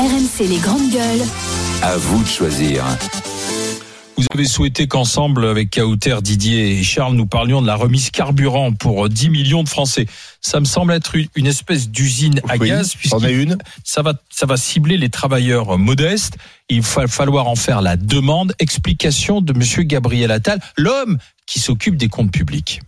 RMC les grandes gueules. À vous de choisir. Vous avez souhaité qu'ensemble, avec Kauter, Didier et Charles, nous parlions de la remise carburant pour 10 millions de Français. Ça me semble être une- espèce d'usine à Oui, gaz, est une. ça va, ça va cibler les travailleurs modestes. Il va falloir en faire la demande. Explication de Monsieur Gabriel Attal, l'homme qui s'occupe des comptes publics.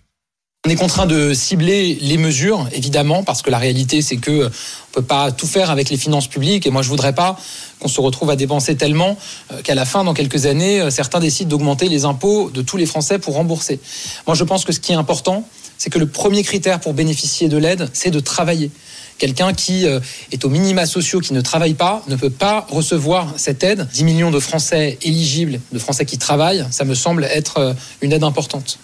On est contraint de cibler les mesures, évidemment, parce que la réalité, c'est que on peut pas tout faire avec les finances publiques. Et moi, je voudrais pas qu'on se retrouve à dépenser tellement euh, qu'à la fin, dans quelques années, euh, certains décident d'augmenter les impôts de tous les Français pour rembourser. Moi, je pense que ce qui est important, c'est que le premier critère pour bénéficier de l'aide, c'est de travailler. Quelqu'un qui euh, est aux minima sociaux, qui ne travaille pas, ne peut pas recevoir cette aide. 10 millions de Français éligibles, de Français qui travaillent, ça me semble être euh, une aide importante.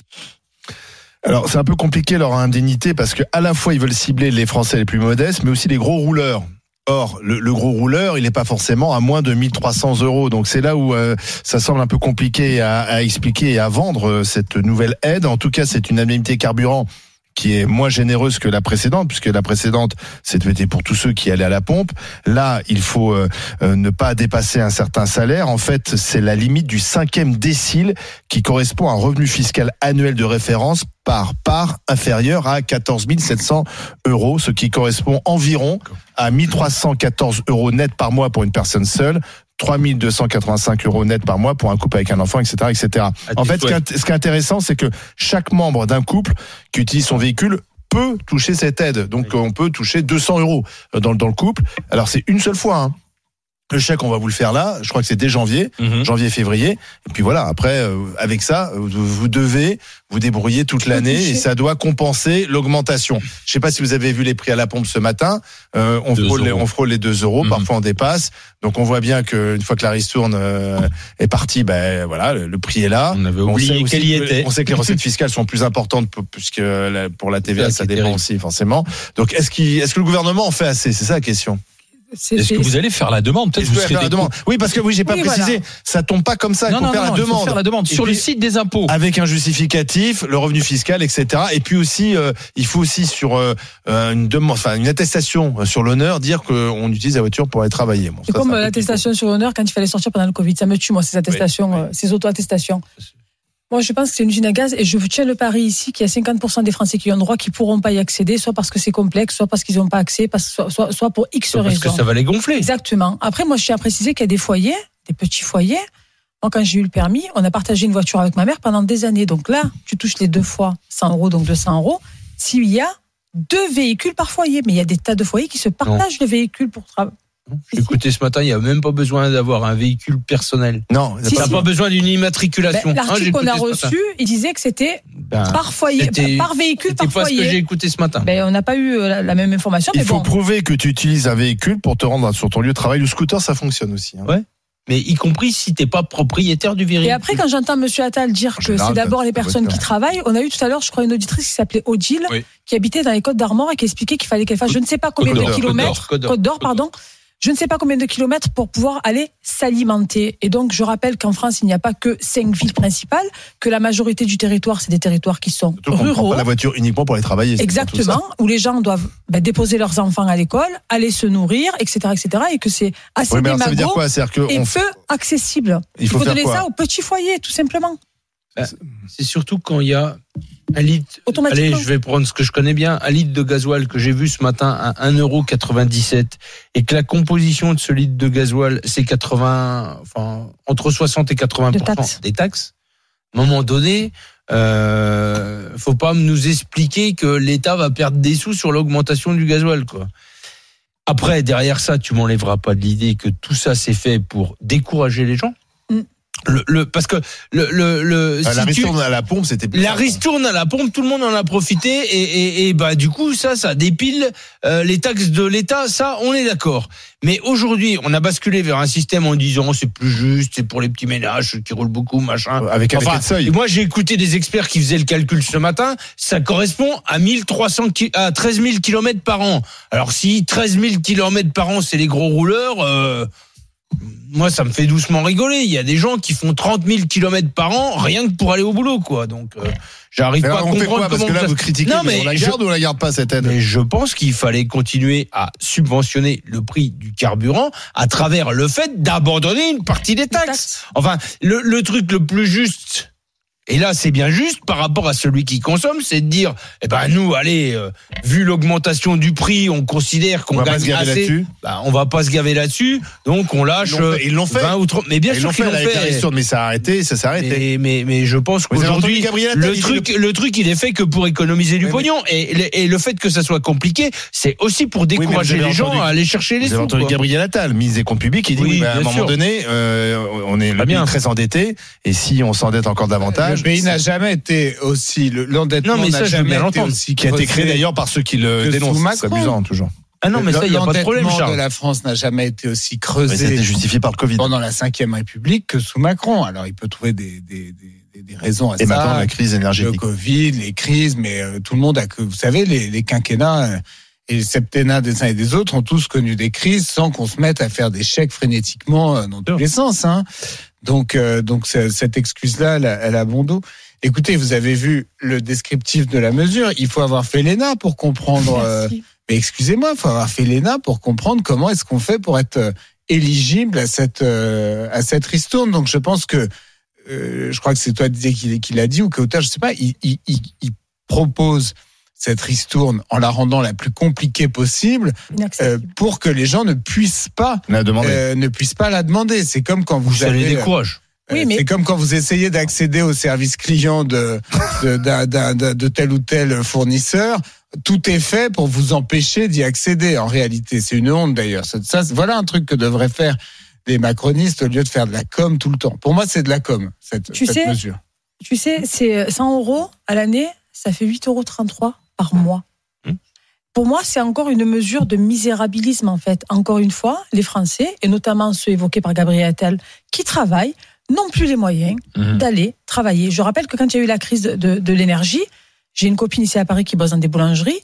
Alors, c'est un peu compliqué leur indemnité parce que à la fois ils veulent cibler les Français les plus modestes, mais aussi les gros rouleurs. Or, le, gros rouleur, il n'est pas forcément à moins de 1300 euros. Donc, c'est là où euh, ça semble un peu compliqué à, à expliquer et à vendre euh, cette nouvelle aide. En tout cas, c'est une indemnité carburant qui est moins généreuse que la précédente, puisque la précédente, c'était pour tous ceux qui allaient à la pompe. Là, il faut euh, euh, ne pas dépasser un certain salaire. En fait, c'est la limite du cinquième décile qui correspond à un revenu fiscal annuel de référence par part inférieur à 14 700 euros, ce qui correspond environ à 1314 euros net par mois pour une personne seule. 3285 euros net par mois pour un couple avec un enfant, etc., etc. En fait, ce qui est- ce qui est intéressant, c'est que chaque membre d'un couple qui utilise son véhicule peut toucher cette aide. Donc, on peut toucher 200 euros euh, dans, le- dans le couple. Alors, c'est une seule fois. Hein. Le chèque, on va vous le faire là. Je crois que c'est dès janvier, Mhm. janvier, février. Et puis voilà. Après, euh, avec ça, euh, vous devez vous débrouiller toute l'année et ça doit compenser l'augmentation. Je sais pas si vous avez vu les prix à la pompe ce matin. Euh, on, frôle les, euros. on frôle les 2 euros. Mhm. Parfois, on dépasse. Donc, on voit bien qu'une fois que la ristourne euh, est partie, ben voilà, le, le prix est là. On avait On oublié qu'elle y que- était. On sait que les recettes fiscales sont plus importantes puisque pour la TVA, ça dépend terrible. aussi forcément. Donc, est-ce qu'il, est-ce que le gouvernement en fait assez? C'est ça la question. Est-ce que vous allez faire la demande Peut-être Est-ce vous que serez faire la demande? Oui, parce que oui, j'ai pas Oui, précisé. Ça tombe pas comme ça. Non, il faut non, faire non, la il faut demande. faire la demande Et sur le site des impôts. avec un justificatif, le revenu fiscal, etc. Et puis aussi, euh, il faut aussi sur euh, euh, une demande, enfin une attestation sur l'honneur, dire qu'on utilise la voiture pour aller travailler. Bon, C'est comme l'attestation sur l'honneur quand il fallait sortir pendant le Covid. Ça me tue, moi, ces attestations, euh, ces auto-attestations. Moi, je pense que c'est une usine à gaz et je tiens le pari ici qu'il y a 50% des Français qui ont droit qui pourront pas y accéder, soit parce que c'est complexe, soit parce qu'ils n'ont pas accès, parce- soit, soit, soit pour X Parce raisons. que ça va les gonfler. Exactement. Après, moi, je tiens à préciser qu'il y a des foyers, des petits foyers. Moi, quand j'ai eu le permis, on a partagé une voiture avec ma mère pendant des années. Donc là, tu touches les deux fois 100 euros, donc 200 euros. S'il y a deux véhicules par foyer, mais il y a des tas de foyers qui se partagent le véhicule pour travailler. J'ai écouté ce matin, il n'y a même pas besoin d'avoir un véhicule personnel. Non, Si, On n'a si. pas besoin d'une immatriculation. Ben, Hein, L'article qu'on a reçu, il disait que c'était Ben, par foyer, par véhicule, par pas ce que j'ai écouté ce matin. Ben, on n'a pas eu euh, la, la même information, il mais faut bon. prouver que tu utilises un véhicule pour te rendre sur ton lieu de travail. Le scooter, ça fonctionne aussi. hein. Ouais. Mais y compris si t'es pas propriétaire du véhicule. Et après, quand j'entends Monsieur Attal dire En que c'est d'abord t'as- les t'as personnes qui travaillent, on a eu tout à l'heure, je crois, une auditrice qui s'appelait Odile, Oui. qui habitait dans les Côtes d'Armor et qui expliquait qu'il fallait qu'elle fasse je ne sais pas combien Côte de kilomètres, Côte d'Or, pardon, je ne sais pas combien de kilomètres pour pouvoir aller s'alimenter. Et donc, je rappelle qu'en France, il n'y a pas que cinq villes principales, que la majorité du territoire, c'est des territoires qui sont Surtout qu'on ne prend ruraux. pas la voiture uniquement pour aller travailler. Exactement, où les gens doivent ben, déposer leurs enfants à l'école, aller se nourrir, etc., etc., et que c'est assez Oui, mais alors, ça veut dire quoi et on- peu accessible. il Il faut faut, faire donner ça aux petits foyers, tout simplement. C'est surtout quand il y a un litre. Automatiquement. Allez, je vais prendre ce que je connais bien. Un litre de gasoil que j'ai vu ce matin à 1,97€ et que la composition de ce litre de gasoil, c'est 80, enfin, entre 60 et 80% De taxes. des taxes. À un moment donné, euh, faut pas nous expliquer que l'État va perdre des sous sur l'augmentation du gasoil, quoi. Après, derrière ça, tu m'enlèveras pas de l'idée que tout ça c'est fait pour décourager les gens. Le, le- parce que le, le, le la si tu- ristourne à la pompe, c'était plus la ristourne à la pompe, tout le monde en a profité et, et, et bah du coup ça, ça dépile euh, les taxes de l'État. Ça, on est d'accord. Mais aujourd'hui, on a basculé vers un système en disant c'est plus juste, c'est pour les petits ménages qui roulent beaucoup, machin. Avec un Enfin, seuil. moi, j'ai écouté des experts qui faisaient le calcul ce matin. Ça correspond à 1300 ki- à 13 000 kilomètres par an. Alors si 13 000 kilomètres par an, c'est les gros rouleurs. Euh, moi, ça me fait doucement rigoler. Il y a des gens qui font 30 000 kilomètres par an rien que pour aller au boulot, quoi. Donc, euh, j'arrive pas à fait comprendre quoi? Parce comment que là, ça- vous critiquez, Non, mais mais on la je- garde ou on la garde pas cette aide? Mais je pense qu'il fallait continuer à subventionner le prix du carburant à travers le fait d'abandonner une partie des taxes. Enfin, le, le truc le plus juste. Et là, c'est bien juste par rapport à celui qui consomme, c'est de dire, eh ben nous, allez, euh, vu l'augmentation du prix, on considère On qu'on va pas se gagne gaver assez. là-dessus. Bah, on va pas se gaver là-dessus, donc on lâche. Ils l'ont fait, euh, ils l'ont fait. 20 ou 30 mais bien Ils sûr qu'ils l'ont fait. mais ça a arrêté, ça s'est arrêté. Mais, mais, mais je pense avez entendu qu'aujourd'hui, le truc, le truc, il est fait que pour économiser du Oui, mais- pognon. Et, le- et le fait que ça soit compliqué, c'est aussi pour décourager avez les gens entendu- à aller chercher les Vous avez sous. entendu quoi. Gabriel Attal, ministre des Comptes publics, il dit Oui, mais à un moment sûr. donné, euh, on est le bien. très endetté, et si on s'endette encore davantage, Le pays n'a jamais été aussi le- l'endettement mais n'a jamais été aussi qui a été créé d'ailleurs par ceux qui le dénoncent. C'est amusant toujours. Ah non, mais ça, il n'y a pas de problème, Charles. de la France n'a jamais été aussi Mais creusé justifié par le Covid. pendant la Ve République que sous Macron. Alors il peut trouver des, des, des, des raisons à Et maintenant ça. la crise le énergétique. Covid, les crises, mais euh, tout le monde a que vous savez les, les quinquennats euh, et les septennats des uns et des autres ont tous connu des crises sans qu'on se mette à faire des chèques frénétiquement euh, dans tous les sens. Hein. Donc euh, donc cette excuse là, elle, a- elle a bon dos. Écoutez, vous avez vu le descriptif de la mesure. Il faut avoir fait l'ENA pour comprendre. euh, mais excusez-moi, il faut avoir fait l'ENA pour comprendre comment est-ce qu'on fait pour être euh, éligible à cette euh, à cette ristourne. Donc je pense que euh, je crois que c'est toi qui, l'a dit ou qu'auteur, je sais pas, il, il, il, il propose cette ristourne en la rendant la plus compliquée possible euh, pour que les gens ne puissent pas On a demandé. euh, ne puissent pas la demander. C'est comme quand vous avez euh, Oui, mais- C'est comme quand vous essayez d'accéder au service client de, de, de tel ou tel fournisseur. Tout est fait pour vous empêcher d'y accéder. En réalité, c'est une honte d'ailleurs. Ça, ça, voilà un truc que devraient faire les macronistes au lieu de faire de la com tout le temps. Pour moi, c'est de la com cette, Tu cette sais- mesure. Tu sais, c'est 100 euros à l'année, ça fait 8,33 euros par mois. Hmm. Pour moi, c'est encore une mesure de misérabilisme, en fait. Encore une fois, les Français, et notamment ceux évoqués par Gabriel Attal, qui travaillent, n'ont plus les moyens Mhm. d'aller travailler. Je rappelle que quand il y a eu la crise de, de- de l'énergie, j'ai une copine ici à Paris qui bosse dans des boulangeries.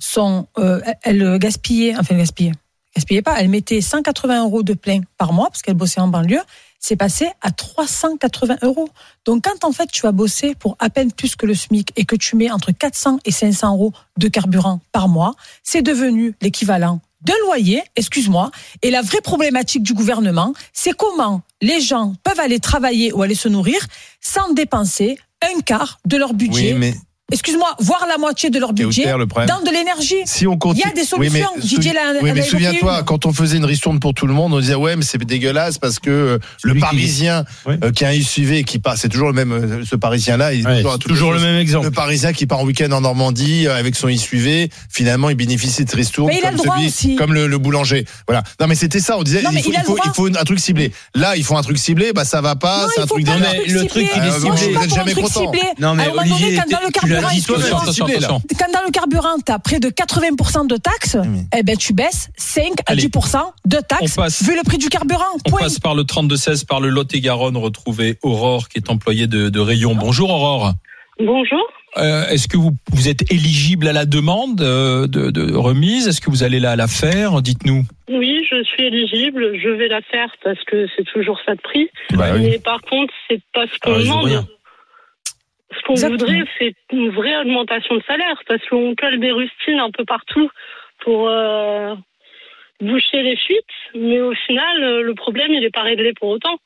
Son, euh, elle gaspillait, enfin elle gaspillait, gaspillait pas, elle mettait 180 euros de plein par mois parce qu'elle bossait en banlieue. C'est passé à 380 euros. Donc quand en fait tu vas bosser pour à peine plus que le SMIC et que tu mets entre 400 et 500 euros de carburant par mois, c'est devenu l'équivalent d'un loyer, excuse-moi. Et la vraie problématique du gouvernement, c'est comment les gens peuvent aller travailler ou aller se nourrir sans dépenser un quart de leur budget. Excuse-moi, voire la moitié de leur budget le dans de l'énergie. Si on continue. Il y a des Oui, mais solutions. Didier Oui, mais souviens-toi, quand on faisait une ristourne pour tout le monde, on disait ouais, mais c'est dégueulasse parce que euh, Celui le qui- Parisien Oui. euh, qui a un SUV et qui passe, c'est toujours le même, euh, ce Parisien-là, il est Ouais, toujours, toujours le même exemple. Le Parisien qui part en week-end en Normandie euh, avec son SUV, finalement, il bénéficie de cette ristourne Mais il a comme, le droit celui- aussi. comme le, le boulanger. Voilà. Non, mais c'était ça. On disait Non, il faut, il a il le faut, droit. il faut un truc ciblé. Là, ils font un truc ciblé, bah ça va pas. Non, c'est un truc un mais le truc, ciblé. Vous pas êtes pour un jamais truc content. ciblé. Non, mais L'as dit toi-même. Dans le carburant, tu as près de 80% de taxes, eh ben, tu baisses 5 à Allez. 10% de taxes vu le prix du carburant. On passe par le 32-16, par le Lot-et-Garonne, retrouver Aurore, qui est employée de, de Rayon. Bonjour Aurore. Bonjour. Euh, Est-ce que vous, vous êtes éligible à la demande euh, de, de remise? Est-ce que vous allez la, la faire? Dites-nous. Oui, je suis éligible. Je vais la faire parce que c'est toujours ça de prix. Bah oui. Mais par contre, c'est pas ce qu'on Ah, demande. Ce qu'on voudrait, c'est une vraie augmentation de salaire parce qu'on colle des rustines un peu partout pour euh, boucher les fuites. Mais au final, euh, le problème, il n'est pas réglé pour autant.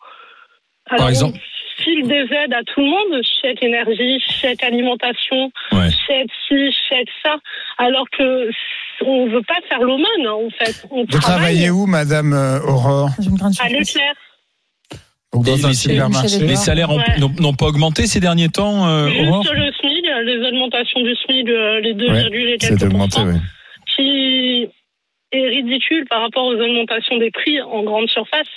Alors, exemple on file des aides à tout le monde, chèque énergie, chèque alimentation, Ouais. chèque ci, chèque ça, alors que on veut pas faire l'aumône, hein, en fait. On Vous travaille travaillez où, Madame euh, Aurore? À. Leclerc. Donc, Et Dans un les- supermarché. Les salaires Ouais. n'ont pas augmenté ces derniers temps, euh, Juste le SMIC, les augmentations du SMIC, euh, les 2, Ouais, et C'est quelques augmenté, pourcents, oui. qui est ridicule par rapport aux augmentations des prix en grande surface.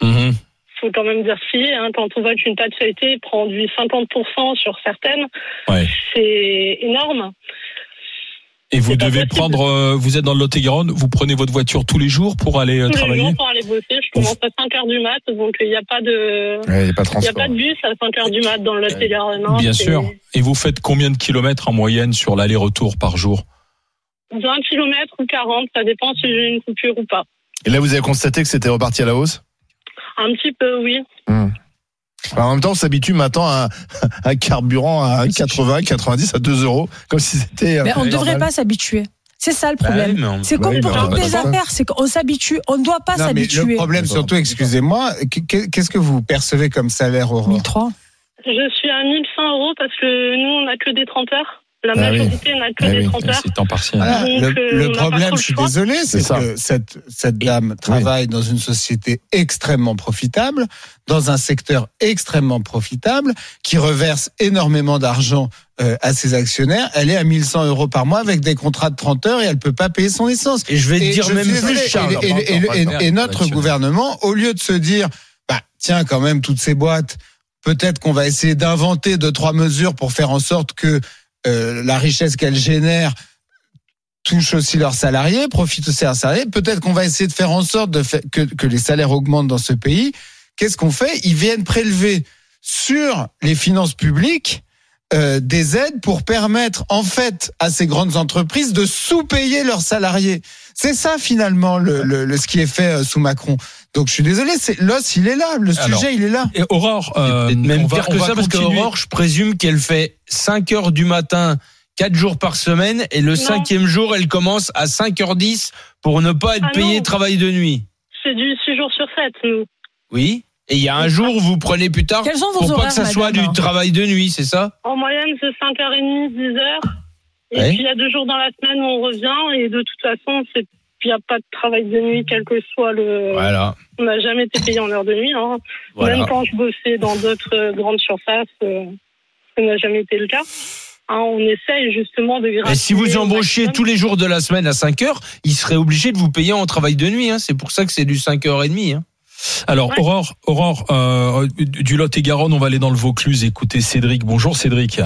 Mhm. faut quand même dire est. Hein. Quand on voit qu'une pâte feuilletée prend du 50% sur certaines, Ouais. c'est énorme. Et vous devez prendre, euh, vous êtes dans le Lot-et-Garonne, vous prenez votre voiture tous les jours pour aller euh, Tous les travailler jours pour aller bosser, je commence à 5 heures du mat, donc il n'y a pas de... Ouais, Il n'y a pas de a pas bus à 5 heures du mat dans le Lot-et-Garonne. Bien sûr. Et vous faites combien de kilomètres en moyenne sur l'aller-retour par jour 20 km ou 40, ça dépend si j'ai une coupure ou pas. Et là, vous avez constaté que c'était reparti à la hausse? Un petit peu, oui. En même temps, on s'habitue maintenant à un carburant à 80, 90, à 2 euros, comme si c'était. euh, Mais on ne devrait pas s'habituer. C'est ça le Bah problème. oui, mais on- C'est bah comme oui, pour toutes les pas. affaires, c'est qu'on s'habitue, on ne doit pas Non, mais s'habituer. le problème, surtout, excusez-moi, qu'est- qu'est-ce que vous percevez comme salaire, Aurore? 1003. Je suis à 1100 euros parce que nous, on n'a que des 30 heures. La Ah oui. majorité n'a que Ah des oui. 30 heures. C'est temps partiel. Voilà. Donc, le, euh, le problème, je suis choix. désolé, c'est que cette, cette dame travaille dans une société extrêmement profitable, dans un secteur extrêmement profitable, qui reverse énormément d'argent euh, à ses actionnaires. Elle est à 1100 euros par mois avec des contrats de 30 heures et elle peut pas payer son essence. Et je vais te Et dire je même plus, Charles. et- et- et- et- et- et notre gouvernement, au lieu de se dire, bah, tiens, quand même, toutes ces boîtes, peut-être qu'on va essayer d'inventer deux, trois mesures pour faire en sorte que euh, la richesse qu'elles génèrent touche aussi leurs salariés, profite aussi à leurs salariés. Peut-être qu'on va essayer de faire en sorte de que, que les salaires augmentent dans ce pays. Qu'est-ce qu'on fait? Ils viennent prélever sur les finances publiques euh, des aides pour permettre en fait à ces grandes entreprises de sous-payer leurs salariés. C'est ça finalement le, le, le- ce qui est fait euh, sous Macron. Donc je suis désolé, c'est l'os il est là, le Alors, sujet il est là. Et Aurore, euh, même on va, pire que ça, parce qu'Aurore, je présume qu'elle fait 5 heures du matin, 4 jours par semaine, et le cinquième jour, elle commence à 5h10 pour ne pas être Ah payée non. travail de nuit. C'est du 6 jours sur 7, nous. Oui. Et il y a un jour où vous prenez plus tard Quels pour pas horaires, que ça soit du travail de nuit, c'est ça? En moyenne, c'est 5h30, 10h. Et Ouais. puis, il y a deux jours dans la semaine où on revient. Et de toute façon, c'est il n'y a pas de travail de nuit, quel que soit le. Voilà. On n'a jamais été payé en heure de nuit. Hein. voilà. Même quand je bossais dans d'autres euh, grandes surfaces, euh, ça n'a jamais été le cas. Hein, on essaye justement de Et si vous embauchiez tous les jours de la semaine à 5 heures, il serait obligé de vous payer en travail de nuit. Hein. C'est pour ça que c'est du 5h30. Hein. Alors, Ouais. Aurore, Aurore euh, du Lot-et-Garonne, on va aller dans le Vaucluse écouter Cédric. Bonjour Cédric.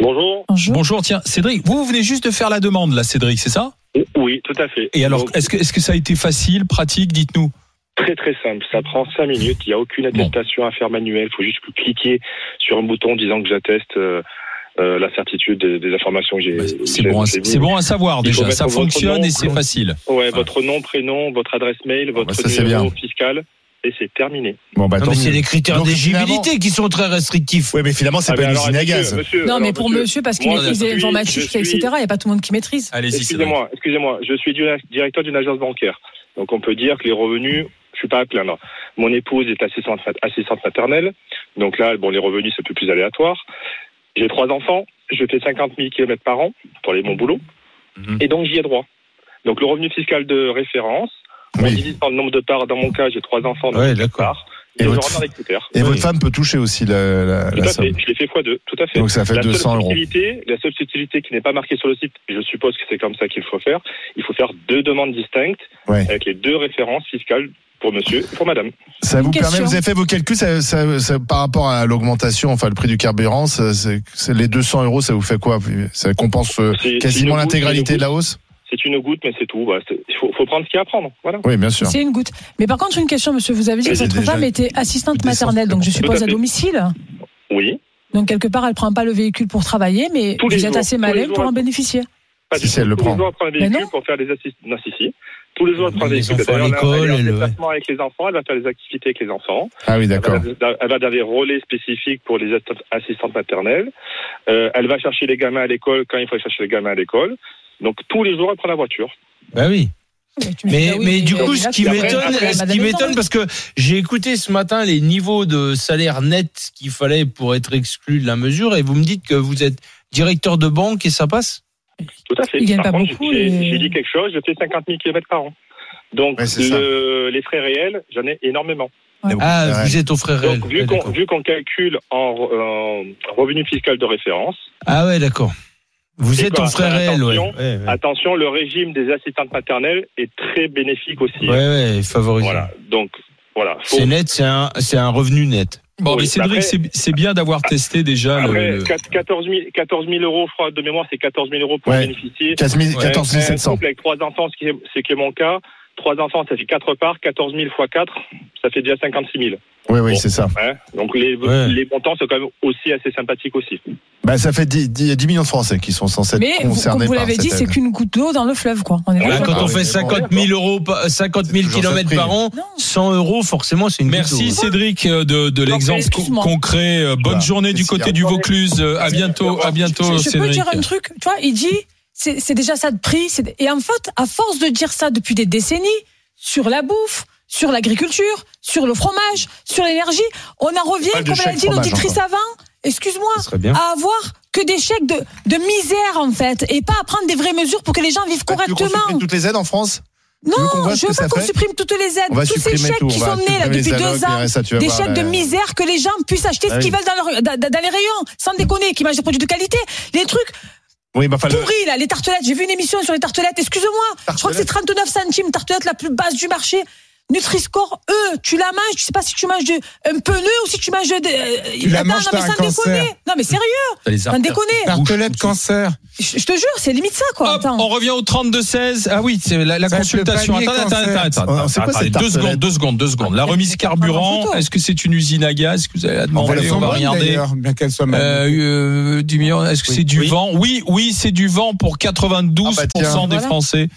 Bonjour. Bonjour. Bonjour, tiens, Cédric, vous, vous venez juste de faire la demande là, Cédric, c'est ça? Oui, tout à fait. Et alors, est-ce que, est-ce que ça a été facile, pratique Dites-nous? très très simple. Ça prend cinq minutes. Il n'y a aucune attestation à faire manuelle. Il faut juste cliquer sur un bouton disant que j'atteste euh, euh, la certitude des, des informations que j'ai. Bah, C'est bon, bon à savoir Il déjà. Ça votre fonctionne nom, et c'est facile. Ouais, votre nom, prénom, votre adresse mail, votre bah, ça, c'est numéro fiscal. Et c'est terminé. Bon, bah, Non, tant mais c'est les critères Donc, d'éligibilité qui sont très restrictifs. Oui, mais finalement, c'est Ah, pas une usine à monsieur, gaz. monsieur, Non, alors, mais pour monsieur, parce qu'il maîtrise je suis- etc. Il n'y a pas tout le monde qui maîtrise. Allez-y. Excusez-moi, excusez-moi. Je suis directeur d'une agence bancaire. Donc on peut dire que les revenus, je suis pas à plaindre. Mon épouse est assistante, assistante maternelle. Donc là, bon, les revenus, c'est un peu plus aléatoire. J'ai trois enfants. Je fais 50 000 km par an pour aller mon boulot. Mhm. Et donc j'y ai droit. Donc le revenu fiscal de référence, on Oui. divise par le nombre de parts. Dans mon cas, j'ai trois enfants. donc Ouais, parts. Et Et votre. Et Oui. votre femme peut toucher aussi la, la, Tout la à somme. fait. Je l'ai fait fois deux. Tout à fait. Donc ça fait la 200 seule euros. subtilité, la seule subtilité qui n'est pas marquée sur le site, je suppose que c'est comme ça qu'il faut faire. Il faut faire deux demandes distinctes Ouais. avec les deux références fiscales pour monsieur et pour madame. Ça vous permet, vous avez fait vos calculs ça, ça- ça- par rapport à l'augmentation, enfin le prix du carburant, ça, c'est- c'est les 200 euros, ça vous fait quoi? Ça compense euh, quasiment l'intégralité de la hausse? C'est une goutte, mais c'est tout. Il faut, faut prendre ce qu'il y a à prendre. Voilà. Oui, bien sûr. C'est une goutte. Mais par contre, une question, monsieur. Vous avez dit Mais que votre femme était assistante maternelle, donc je à suppose à domicile. Oui. Donc quelque part, elle prend pas le véhicule pour travailler, mais Tous vous êtes jours, assez tous malin pour en bénéficier. Pas Si, si, elle le Tous prend. les jours, elle prend un véhicule non. pour faire des assistances. Non, si, si. Tous les jours, elle prend un véhicule. Elle elle- déplacement avec les enfants. Elle va faire des activités avec les enfants. Ah oui, Elle d'accord. va, elle va dans des relais spécifiques pour les assist- assistantes maternelles. Euh, elle va chercher les gamins à l'école quand il faut aller chercher les gamins à l'école. Donc tous les jours, elle prend la voiture. Bah oui. Mais, ah mais du coup, ce qui m'étonne, ce qui m'étonne, parce que j'ai écouté ce matin les niveaux de salaire net qu'il fallait pour être exclu de la mesure, et vous me dites que vous êtes directeur de banque et ça passe? Tout à fait. Gagnent Par pas contre, beaucoup, j'ai et- j'ai dit quelque chose, je fais 50 000 km par an. Donc Ouais, le- les frais réels, j'en ai énormément. Ah, Ouais. vous êtes au frère réel. Donc vu Ouais, qu'on d'accord. vu qu'on calcule en, en revenu fiscal de référence, Ah ouais, d'accord. Vous êtes quoi, en frère réel, ouais. attention, Ouais, ouais. attention, le régime des assistantes maternelles est très bénéfique aussi. Ouais, ouais, favorisé. Voilà. Donc voilà. Faut- C'est net, c'est un, c'est un revenu net. Bon, Oui, mais Cédric, après- c'est c'est bien d'avoir testé déjà le- Après, le. 14 000, 14 000 euros, je crois, de mémoire, c'est 14 000 euros pour Ouais. bénéficier. 15 000 14 Un 700. couple avec trois enfants, ce qui est, ce qui est mon cas, Trois enfants, ça fait quatre parts, 14 000 fois 4, ça fait déjà 56 000. Oui, oui, Bon. c'est ça. hein. Donc les, Ouais. les montants sont quand même aussi assez sympathiques aussi. Bah, ça fait 10, 10 10 millions de Français qui sont censés Mais être concernés comme vous l'avez dit, c'est qu'une goutte d'eau dans le fleuve, quoi. On est d'accord quand on Ah, fait oui, 50 000 euros, par- 50 000 C'est toujours ça le kilomètres par an, Non. 100 euros, forcément, c'est une goutte Merci d'eau. Cédric euh, de, de l'exemple concret. Euh, Bonne Voilà. journée du côté du Vaucluse. Euh, À bientôt, à bientôt Je, je peux Cédric. dire un truc, tu vois, il dit, c'est déjà ça de prix. Et en fait, à force de dire ça depuis des décennies, sur la bouffe, sur l'agriculture, sur le fromage, sur l'énergie, on en revient, Pas comme elle a chèque dit l'auditrice avant, excuse-moi, à avoir que des chèques de, de misère, en fait, et pas à prendre des vraies mesures pour que les gens vivent Bah, veux qu'on correctement. supprime toutes les aides en France? Non, je veux pas qu'on supprime toutes les aides, tous ces chèques tout. qui sont nés là depuis deux ans. Des voir, chèques de misère que les gens puissent acheter Ah ce qu'ils oui. veulent dans, leur- dans, dans les rayons, sans déconner, qu'ils mangent des produits de qualité. Les trucs Oui, bah, le- pourris, là, les tartelettes. J'ai vu une émission sur les tartelettes. Excuse-moi. Je crois que c'est 39 centimes, tartelette la plus basse du marché. Nutri-Score, eux, tu la manges, tu sais pas si tu manges de, un peu nœud ou si tu manges de. Tu la Attends, manges, non, mais un sans déconner. Non, mais sérieux, sans déconner. Tartelette cancer. Je, je te jure, c'est limite ça, quoi. Hop, Attends. on revient au 32-16. Ah oui, c'est la, consultation. Attends, attends, attends, attends, Oh, c'est quoi attendez, cette deux secondes, deux secondes, deux secondes. La remise c'est carburant, est-ce que c'est une usine à gaz Est-ce que vous allez la demander On va regarder. bien qu'elles soient mal. Euh, euh, du million, est-ce que Oui. c'est du Oui. vent? Oui, oui, c'est du vent pour 92% Ah bah des. Français.